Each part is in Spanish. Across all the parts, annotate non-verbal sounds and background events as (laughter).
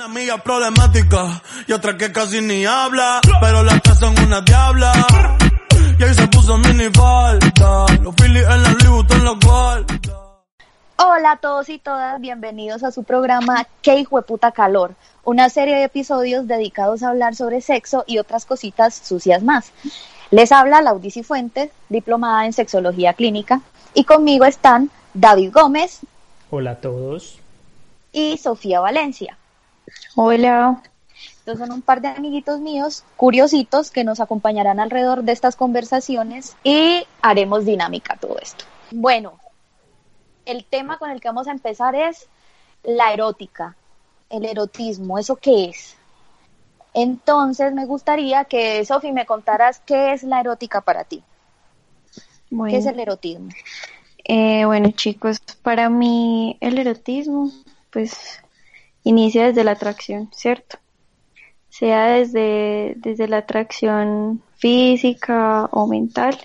Una amiga problemática y otra que casi ni habla, pero las tres son una diabla. Y ahí se puso mini falta, los Phillies en la en guarda. Hola a todos y todas, bienvenidos a su programa ¿Qué hijo de puta calor? Una serie de episodios dedicados a hablar sobre sexo y otras cositas sucias más. Les habla Laudici Fuentes, diplomada en sexología clínica, y conmigo están David Gómez Hola a todos. y Sofía Valencia. Hola. Estos son un par de amiguitos míos, curiositos, que nos acompañarán alrededor de estas conversaciones y haremos dinámica todo esto. Bueno, el tema con el que vamos a empezar es la erótica, el erotismo, ¿eso qué es? Entonces me gustaría que, Sofi, me contaras qué es la erótica para ti. Bueno, ¿Qué es el erotismo? eh, bueno, chicos, para mí el erotismo, pues, inicia desde la atracción, ¿cierto? Sea desde, desde la atracción física o mental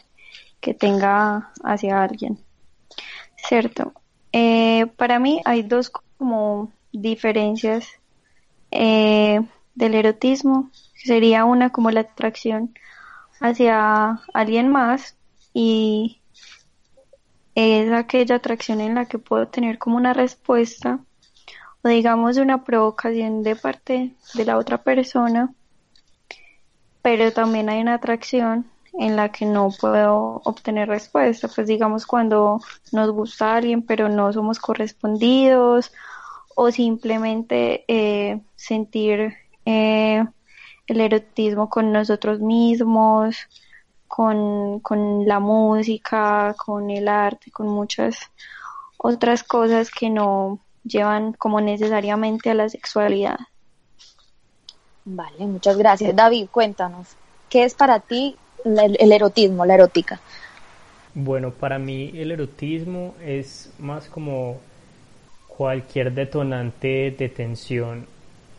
que tenga hacia alguien, ¿cierto? Eh, para mí hay dos como diferencias eh, del erotismo. Sería una como la atracción hacia alguien más y es aquella atracción en la que puedo tener como una respuesta o digamos una provocación de parte de la otra persona, pero también hay una atracción en la que no puedo obtener respuesta, pues digamos cuando nos gusta alguien pero no somos correspondidos o simplemente eh, sentir eh, el erotismo con nosotros mismos, con, con la música, con el arte, con muchas otras cosas que no llevan como necesariamente a la sexualidad. Vale, muchas gracias. David, cuéntanos, ¿qué es para ti el erotismo, la erótica? Bueno, para mí el erotismo es más como cualquier detonante de tensión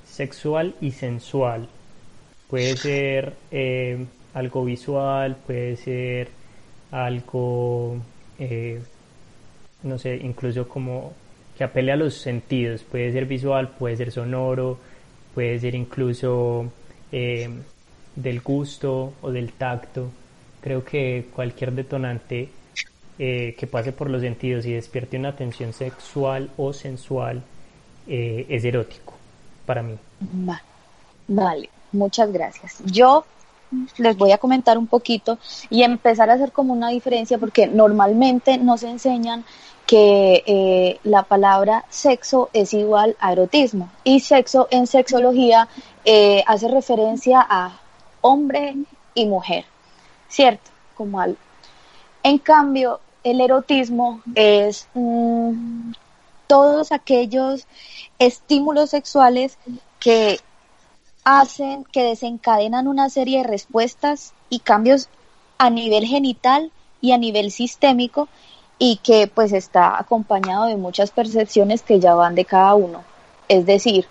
sexual y sensual. Puede ser eh, algo visual, puede ser algo, eh, no sé, incluso como que apele a los sentidos. Puede ser visual, puede ser sonoro, puede ser incluso eh, del gusto o del tacto. Creo que cualquier detonante eh, que pase por los sentidos y despierte una tensión sexual o sensual eh, es erótico para mí. Va- Vale, muchas gracias. Yo les voy a comentar un poquito y empezar a hacer como una diferencia porque normalmente nos enseñan que eh, la palabra sexo es igual a erotismo y sexo en sexología eh, hace referencia a hombre y mujer, ¿cierto? Como al... En cambio, el erotismo es mm, todos aquellos estímulos sexuales que hacen, que desencadenan una serie de respuestas y cambios a nivel genital y a nivel sistémico y que pues está acompañado de muchas percepciones que ya van de cada uno. Es decir,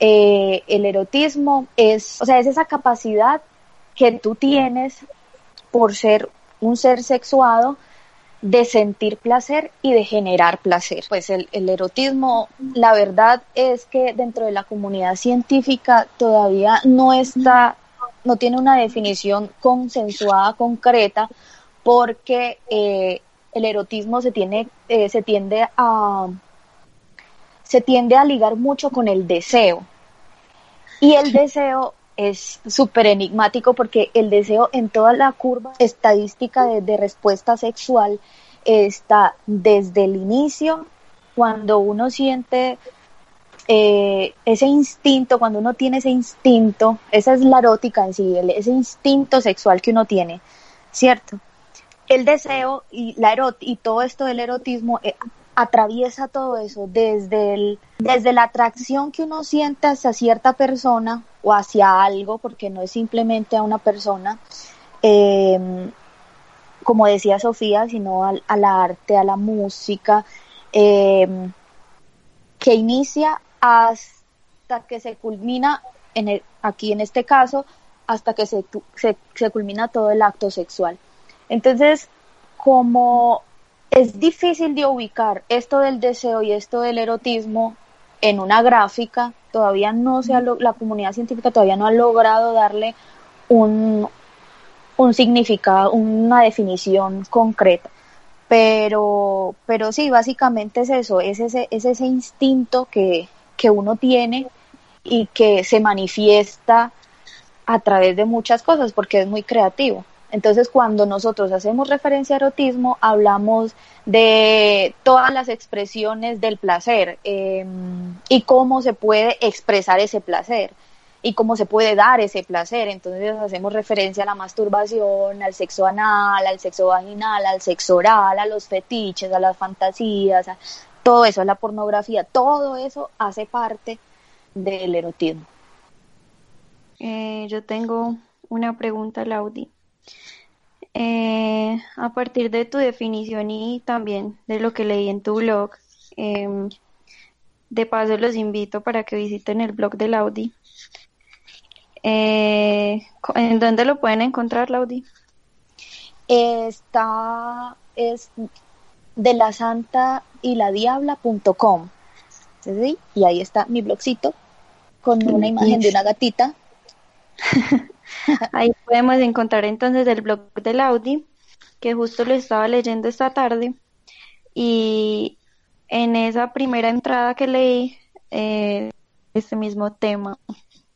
eh, el erotismo es, o sea, es esa capacidad que tú tienes por ser un ser sexuado de sentir placer y de generar placer. Pues el, el, erotismo, la verdad es que dentro de la comunidad científica todavía no está, no tiene una definición consensuada, concreta, porque eh, el erotismo se tiene, eh, se tiende a, se tiende a ligar mucho con el deseo. Y el deseo es súper enigmático porque el deseo en toda la curva estadística de, de, respuesta sexual está desde el inicio, cuando uno siente eh, ese instinto, cuando uno tiene ese instinto, esa es la erótica en sí, ese instinto sexual que uno tiene, ¿cierto? El deseo y, la erot y todo esto del erotismo eh, atraviesa todo eso, desde, el, desde la atracción que uno siente hacia cierta persona o hacia algo, porque no es simplemente a una persona, eh, como decía Sofía, sino al, al, arte, a la música, eh, que inicia hasta que se culmina, en el, aquí en este caso, hasta que se, se, se culmina todo el acto sexual. Entonces, como es difícil de ubicar esto del deseo y esto del erotismo, en una gráfica, todavía no se ha, la comunidad científica todavía no ha logrado darle un, un significado, una definición concreta. Pero, pero sí, básicamente es eso, es ese, es ese instinto que, que uno tiene y que se manifiesta a través de muchas cosas porque es muy creativo. Entonces, cuando nosotros hacemos referencia a erotismo, hablamos de todas las expresiones del placer em, y cómo se puede expresar ese placer y cómo se puede dar ese placer. Entonces hacemos referencia a la masturbación, al sexo anal, al sexo vaginal, al sexo oral, a los fetiches, a las fantasías, a todo eso, a la pornografía, todo eso hace parte del erotismo. Eh, yo tengo una pregunta, Laudi. Eh, a partir de tu definición y también de lo que leí en tu blog, em, de paso los invito para que visiten el blog de Laudi. Eh, ¿En dónde lo pueden encontrar, Laudi? Está, es de la santa y la diabla.com. ¿sí? Y ahí está mi blogcito con una imagen de una gatita. (laughs) Ahí podemos encontrar entonces el blog del Audi, que justo lo estaba leyendo esta tarde. Y en esa primera entrada que leí, eh, este mismo tema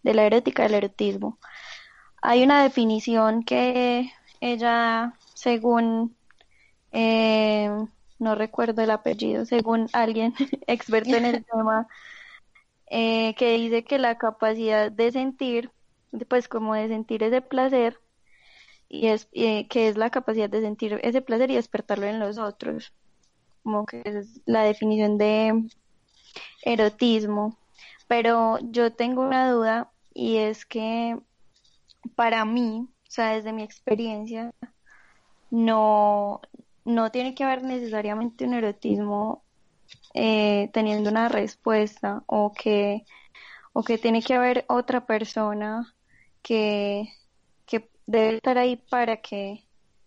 de la erótica del erotismo, hay una definición que ella, según, eh, no recuerdo el apellido, según alguien (laughs) experto en el (laughs) tema, eh, que dice que la capacidad de sentir pues como de sentir ese placer y es que es la capacidad de sentir ese placer y despertarlo en los otros. Como que es la definición de erotismo. Pero yo tengo una duda y es que para mí o sea desde mi experiencia no no tiene que haber necesariamente un erotismo eh, teniendo una respuesta o que o que tiene que haber otra persona que, debe estar ahí para que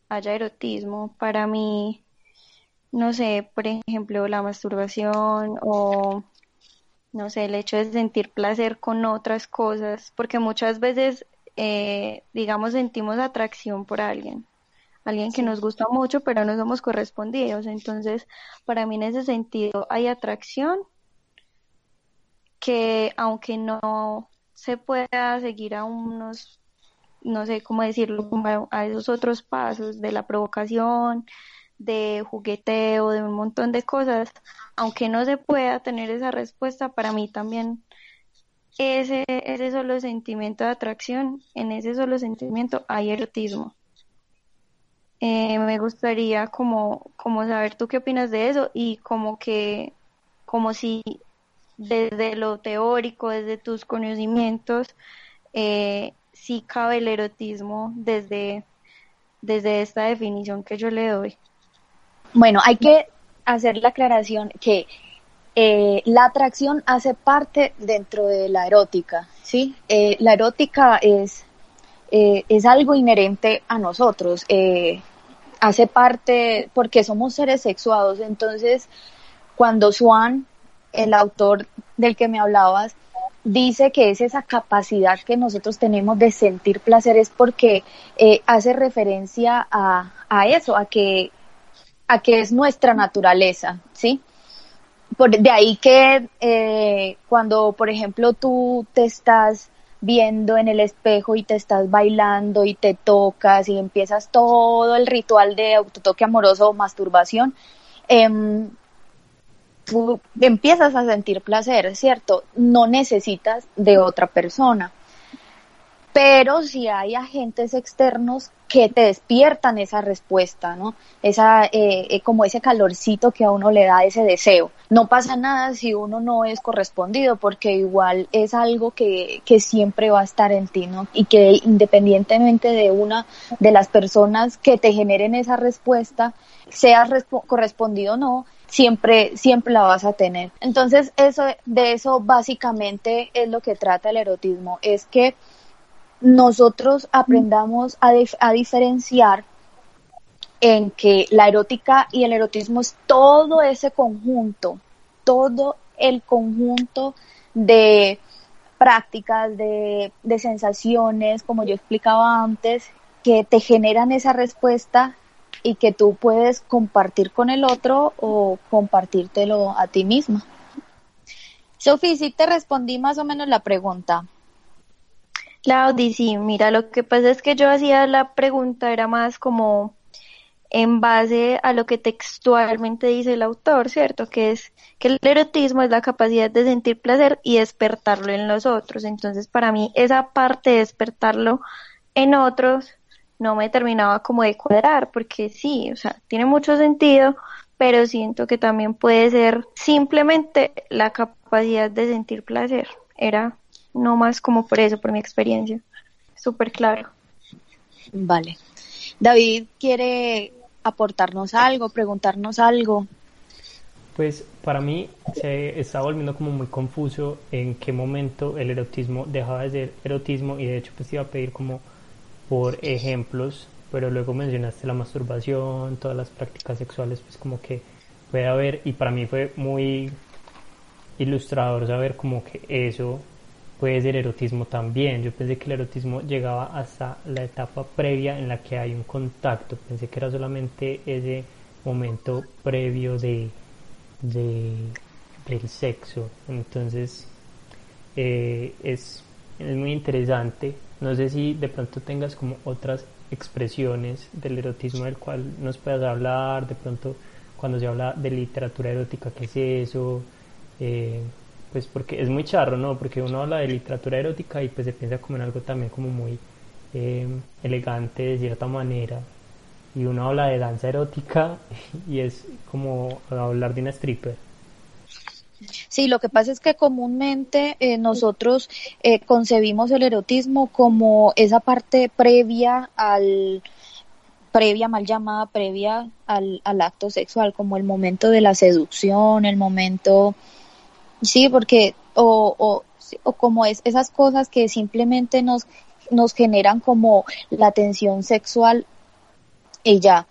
haya erotismo. Para mí, no sé, por ejemplo, la masturbación o, no sé, el hecho de sentir placer con otras cosas, porque muchas veces, eh, digamos, sentimos atracción por alguien, alguien que nos gusta mucho, pero no somos correspondidos. Entonces, para mí en ese sentido hay atracción que aunque no se pueda seguir a unos, no sé cómo decirlo, a esos otros pasos de la provocación, de jugueteo, de un montón de cosas, aunque no se pueda tener esa respuesta, para mí también ese, ese solo sentimiento de atracción, en ese solo sentimiento hay erotismo. Eh, me gustaría como, como saber tú qué opinas de eso y como que, como si desde lo teórico, desde tus conocimientos, eh, sí cabe el erotismo desde, desde esta definición que yo le doy. Bueno, hay que hacer la aclaración que eh, la atracción hace parte dentro de la erótica, ¿sí? Eh, la erótica es, es algo inherente a nosotros, hace parte porque somos seres sexuados, entonces cuando Swan el autor del que me hablabas, dice que es esa capacidad que nosotros tenemos de sentir placer es porque eh, hace referencia a, a, eso, a que, a que es nuestra naturaleza, ¿sí? Por, de ahí que eh, cuando, por ejemplo, tú te estás viendo en el espejo y te estás bailando y te tocas y empiezas todo el ritual de autotoque amoroso o masturbación, eh, tú empiezas a sentir placer, ¿cierto? No necesitas de otra persona. Pero si hay agentes externos que te despiertan esa respuesta, ¿no? Esa, eh, eh, como ese calorcito que a uno le da ese deseo. No pasa nada si uno no es correspondido, porque igual es algo que, que siempre va a estar en ti, ¿no? Y que independientemente de una de las personas que te generen esa respuesta, seas correspondido o no, siempre, siempre la vas a tener. Entonces, eso, de eso básicamente es lo que trata el erotismo, es que nosotros aprendamos a, a diferenciar en que la erótica y el erotismo es todo ese conjunto, todo el conjunto de prácticas, de, de sensaciones, como yo explicaba antes, que te generan esa respuesta y que tú puedes compartir con el otro o compartírtelo a ti misma. Sofi, sí te respondí más o menos la pregunta. Claudia, sí, mira, lo que pasa es que yo hacía la pregunta, era más como en base a lo que textualmente dice el autor, ¿cierto? Que es que el erotismo es la capacidad de sentir placer y despertarlo en los otros. Entonces, para mí, esa parte de despertarlo en otros no me terminaba como de cuadrar, porque sí, o sea, tiene mucho sentido, pero siento que también puede ser simplemente la capacidad de sentir placer. Era no más como por eso, por mi experiencia. Súper claro. Vale. David quiere aportarnos algo, preguntarnos algo. Pues para mí se está volviendo como muy confuso en qué momento el erotismo dejaba de ser erotismo y de hecho pues iba a pedir como por ejemplos, pero luego mencionaste la masturbación, todas las prácticas sexuales, pues como que puede haber y para mí fue muy ilustrador saber como que eso puede ser erotismo también. Yo pensé que el erotismo llegaba hasta la etapa previa en la que hay un contacto. Pensé que era solamente ese momento previo de, del sexo. Entonces eh, es, es muy interesante. No sé si de pronto tengas como otras expresiones del erotismo del cual nos puedas hablar. De pronto cuando se habla de literatura erótica, ¿qué es eso? Eh, pues porque es muy charro, ¿no? Porque uno habla de literatura erótica y pues se piensa como en algo también como muy eh, elegante de cierta manera. Y uno habla de danza erótica (laughs) y es como hablar de una stripper. Sí, lo que pasa es que comúnmente eh, nosotros eh, concebimos el erotismo como esa parte previa al previa mal llamada previa al, al acto sexual, como el momento de la seducción, el momento Sí, porque, o, o, o como es esas cosas que simplemente nos, nos generan como la tensión sexual y ya.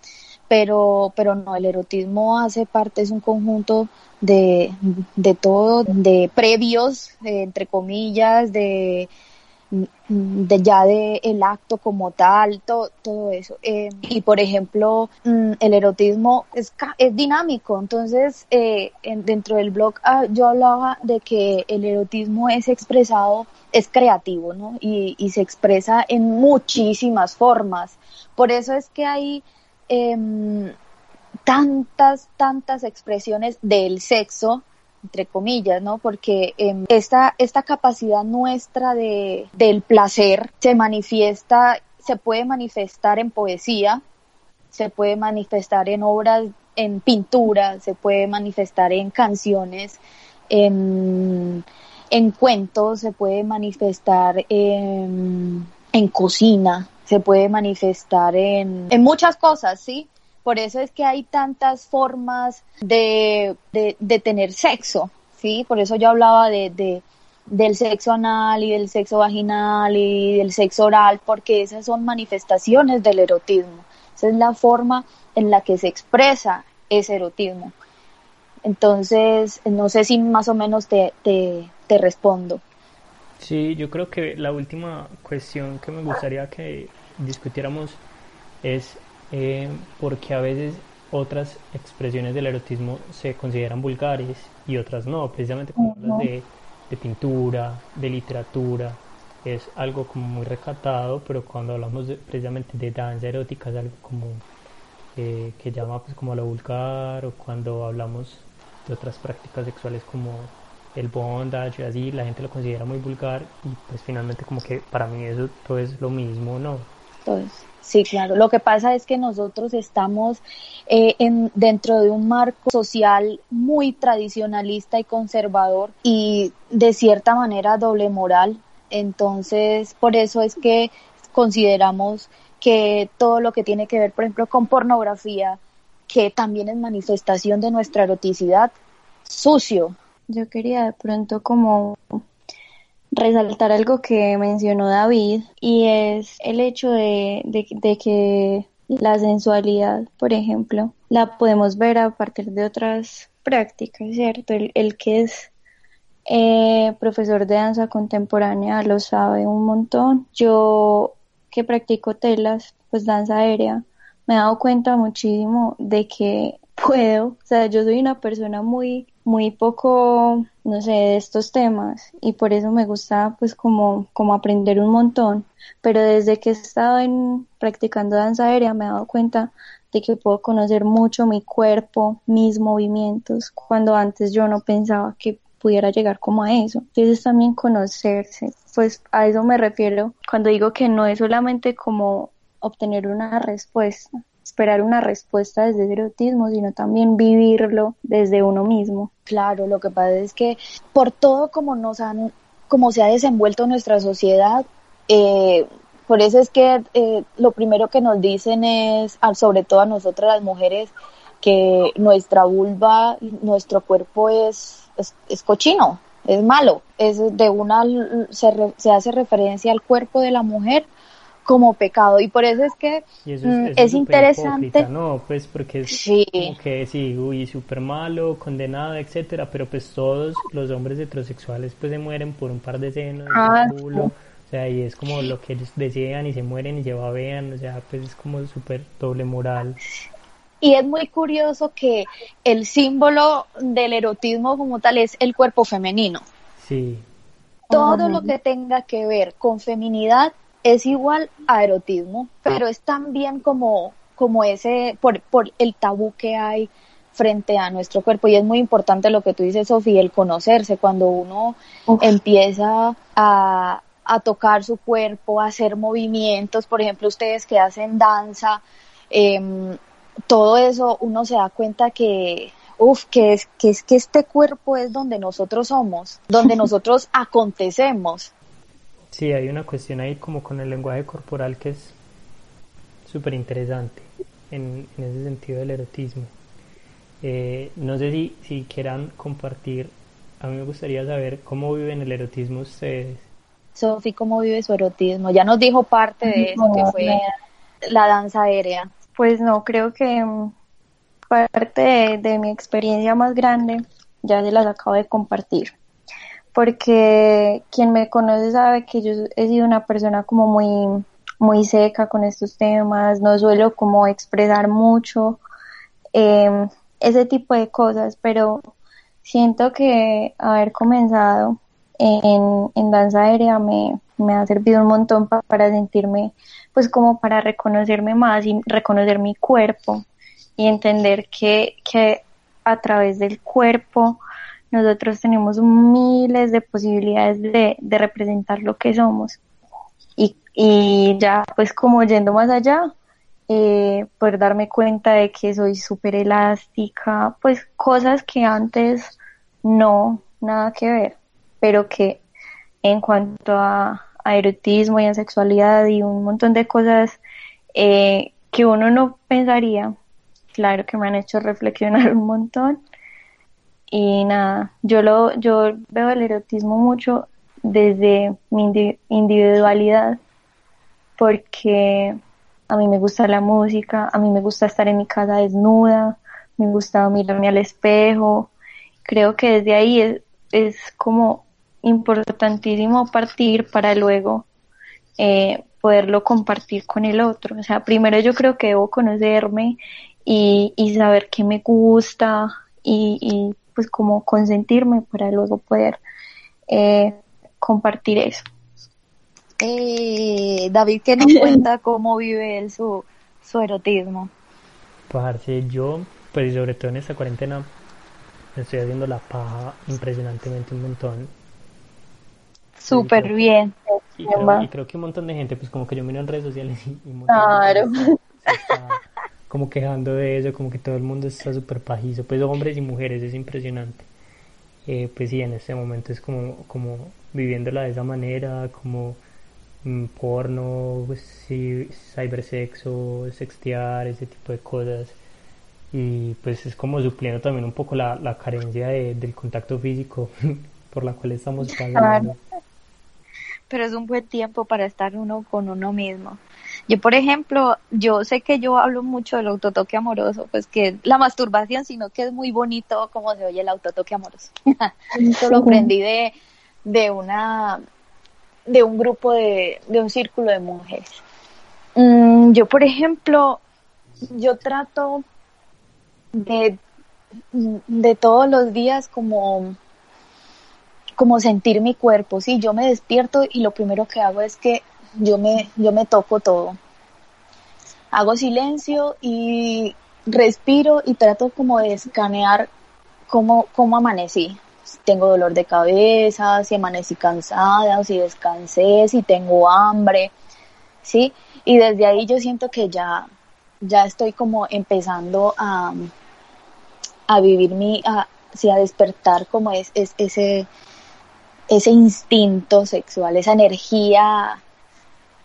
Pero, pero no, el erotismo hace parte, es un conjunto de, de todo, de previos, entre comillas, de, de ya de el acto como tal, todo eso. Eh, y por ejemplo, mm, el erotismo es, es dinámico, entonces eh, dentro del blog ah, yo hablaba de que el erotismo es expresado, es creativo, ¿no? Y, y se expresa en muchísimas formas. Por eso es que hay em, tantas, tantas expresiones del sexo entre comillas, ¿no? Porque eh, esta, esta capacidad nuestra de, del placer se manifiesta, se puede manifestar en poesía, se puede manifestar en obras, en pintura, se puede manifestar en canciones, en, en cuentos, se puede manifestar en cocina, se puede manifestar en, en muchas cosas, ¿sí? Por eso es que hay tantas formas de, de, tener sexo, ¿sí? Por eso yo hablaba de, de, del sexo anal y del sexo vaginal y del sexo oral, porque esas son manifestaciones del erotismo. Esa es la forma en la que se expresa ese erotismo. Entonces, no sé si más o menos te, te, te respondo. Sí, yo creo que la última cuestión que me gustaría que discutiéramos es eh, porque a veces otras expresiones del erotismo se consideran vulgares y otras no, precisamente como las de, pintura, de literatura, es algo como muy recatado, pero cuando hablamos precisamente de danza erótica es algo como eh, que llama pues como a lo vulgar o cuando hablamos de otras prácticas sexuales como el bondage así, la gente lo considera muy vulgar y pues finalmente como que para mí eso todo es lo mismo, ¿no? Todo Sí, claro. Lo que pasa es que nosotros estamos eh, en, dentro de un marco social muy tradicionalista y conservador y de cierta manera doble moral. Entonces, por eso es que consideramos que todo lo que tiene que ver, por ejemplo, con pornografía, que también es manifestación de nuestra eroticidad, sucio. Yo quería de pronto como resaltar algo que mencionó David y es el hecho de, que la sensualidad, por ejemplo, la podemos ver a partir de otras prácticas, ¿cierto? El, que es eh, profesor de danza contemporánea, lo sabe un montón. Yo que practico telas, pues danza aérea, me he dado cuenta muchísimo de que puedo, o sea, yo soy una persona muy, muy poco, no sé, de estos temas y por eso me gusta pues como, como aprender un montón, pero desde que he estado en, practicando danza aérea me he dado cuenta de que puedo conocer mucho mi cuerpo, mis movimientos, cuando antes yo no pensaba que pudiera llegar como a eso. Entonces también conocerse, pues a eso me refiero cuando digo que no es solamente como obtener una respuesta, esperar una respuesta desde el erotismo, sino también vivirlo desde uno mismo. Claro, lo que pasa es que por todo como nos han, como se ha desenvuelto nuestra sociedad, eh, por eso es que eh, lo primero que nos dicen es, sobre todo a nosotras las mujeres, que nuestra vulva, nuestro cuerpo es, es, cochino, es malo, es de una se, se, hace referencia al cuerpo de la mujer como pecado y por eso es que es, mm, interesante no pues porque es sí. como que sí uy súper malo condenado etcétera pero pues todos los hombres heterosexuales pues se mueren por un par de senos ah, culo o sea, y es como lo que ellos desean y se mueren y lleva vean, o sea, pues es como súper doble moral. Y es muy curioso que el símbolo del erotismo como tal es el cuerpo femenino. Sí. Todo lo que tenga que ver con feminidad es igual a erotismo, pero es también como, como ese, por, por el tabú que hay frente a nuestro cuerpo. Y es muy importante lo que tú dices, Sofía, el conocerse. Cuando uno empieza a, a tocar su cuerpo, a hacer movimientos, por ejemplo, ustedes que hacen danza, em, todo eso uno se da cuenta que, uff, que es, que es que este cuerpo es donde nosotros somos, donde (laughs) nosotros acontecemos. Sí, hay una cuestión ahí como con el lenguaje corporal que es súper interesante en, ese sentido del erotismo. Eh, no sé si, si quieran compartir, a mí me gustaría saber cómo viven el erotismo ustedes Sofi, ¿cómo vive su erotismo? Ya nos dijo parte de eso, que fue la danza aérea. Pues no, creo que mm, parte de, mi experiencia más grande ya se las acabo de compartir. Porque quien me conoce sabe que yo he sido una persona como muy, muy seca con estos temas, no suelo como expresar mucho em, ese tipo de cosas, pero siento que haber comenzado en, danza aérea me, ha servido un montón para sentirme, pues como para reconocerme más y reconocer mi cuerpo y entender que, que a través del cuerpo nosotros tenemos miles de posibilidades de, de representar lo que somos. Y, y, ya pues como yendo más allá, eh, poder darme cuenta de que soy súper elástica, pues cosas que antes no, nada que ver pero que en cuanto a, erotismo y a sexualidad y un montón de cosas eh, que uno no pensaría, claro que me han hecho reflexionar (laughs) un montón. Y nada, yo lo, yo veo el erotismo mucho desde mi individualidad, porque a mí me gusta la música, a mí me gusta estar en mi casa desnuda, me gusta mirarme al espejo. Creo que desde ahí es, es como importantísimo partir para luego eh, poderlo compartir con el otro. O sea, primero yo creo que debo conocerme y, saber qué me gusta y, pues como consentirme para luego poder eh, compartir eso. Eh, David, ¿qué nos (laughs) cuenta cómo vive él su, su erotismo? Parce, yo, pues sobre todo en esta cuarentena, me estoy haciendo la paja impresionantemente un montón Súper bien. Y creo, que un montón de gente, pues como que yo miro en redes sociales y, un claro. Como quejando de eso, como que todo el mundo está súper pajizo, pues hombres y mujeres, es impresionante. Eh, pues sí, en este momento es como, como viviéndola de esa manera, como mm, porno, pues sí, cybersexo, sextear, ese tipo de cosas. Y pues es como supliendo también un poco la, la carencia de, del contacto físico (laughs) por la cual estamos pasando pero es un buen tiempo para estar uno con uno mismo. Yo, por ejemplo, yo sé que yo hablo mucho del autotoque amoroso, pues que la masturbación, sino que es muy bonito cómo se oye el autotoque amoroso. (laughs) Eso lo aprendí de, de una de un grupo de, de un círculo de mujeres. Mm, yo, por ejemplo, yo trato de, de todos los días como como sentir mi cuerpo, sí, yo me despierto y lo primero que hago es que yo me, yo me toco todo. Hago silencio y respiro y trato como de escanear cómo, cómo amanecí. Si tengo dolor de cabeza, si amanecí cansada, si descansé, si tengo hambre, ¿sí? Y desde ahí yo siento que ya, ya estoy como empezando a, a vivir mi, a, a despertar como es, es ese, ese instinto sexual, esa energía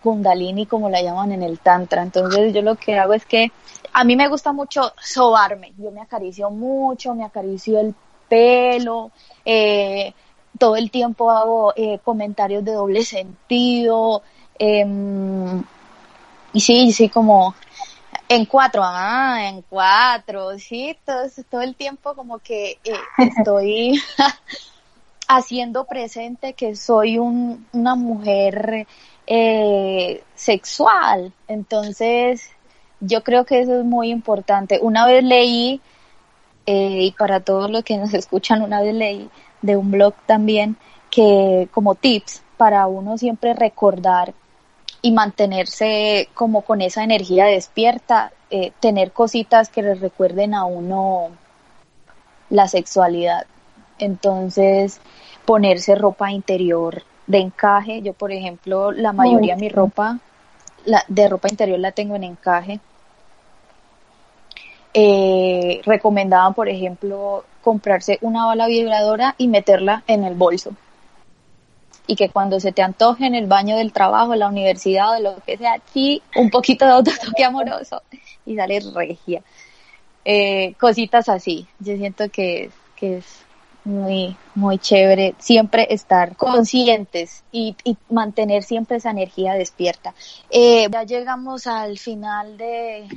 kundalini como la llaman en el tantra. Entonces yo lo que hago es que a mí me gusta mucho sobarme, yo me acaricio mucho, me acaricio el pelo, eh, todo el tiempo hago eh, comentarios de doble sentido, em, y sí, sí, como en cuatro, ah, en cuatro, sí, todo, todo el tiempo como que eh, estoy (laughs) haciendo presente que soy un, una mujer eh, sexual. Entonces, yo creo que eso es muy importante. Una vez leí, eh, y para todos los que nos (laughs) escuchan, una vez leí de un blog también, que como tips para uno siempre recordar y mantenerse como con esa energía despierta, eh, tener cositas que le recuerden a uno la sexualidad. Entonces, ponerse ropa interior de encaje. Yo, por ejemplo, la mayoría de mi ropa la, de ropa interior la tengo en encaje. Eh, recomendaban, por ejemplo, comprarse una bala vibradora y meterla en el bolso. Y que cuando se te antoje en el baño del trabajo, en la universidad o de lo que sea, sí, un poquito de autotoque amoroso y sale regia. Eh, cositas así. Yo siento que, que es muy, muy chévere siempre estar conscientes y, mantener siempre esa energía despierta. Eh, ya llegamos al final de,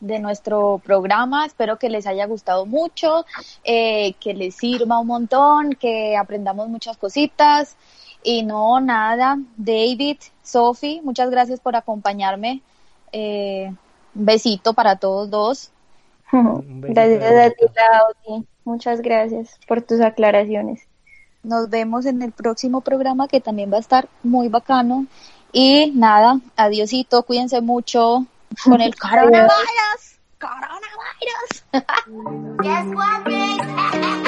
de nuestro programa. Espero que les haya gustado mucho, eh, que les sirva un montón, que aprendamos muchas cositas. Y no, nada, David, Sophie, muchas gracias por acompañarme. Eh, besito para todos dos. (laughs) Gracias a. Muchas gracias por tus aclaraciones. Nos vemos en el próximo programa que también va a estar muy bacano. Y nada, adiosito, cuídense mucho con el (laughs) coronavirus. Coronavirus. (laughs) (laughs)